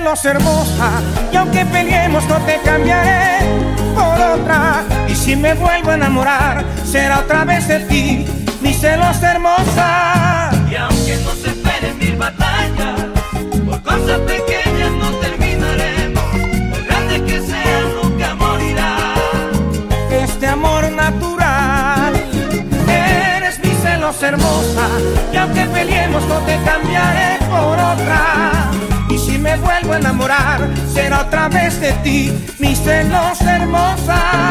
celos hermosa y aunque peleemos no te cambiaré por otra. Y si me vuelvo a enamorar será otra vez de ti mi celos hermosa. Y aunque no se esperen mil batallas por cosas pequeñas no terminaremos por grande que sea nunca morirá este amor natural eres mi celos hermosa y aunque peleemos no te cambiaré enamorar, será otra vez de ti, mi celos hermosa.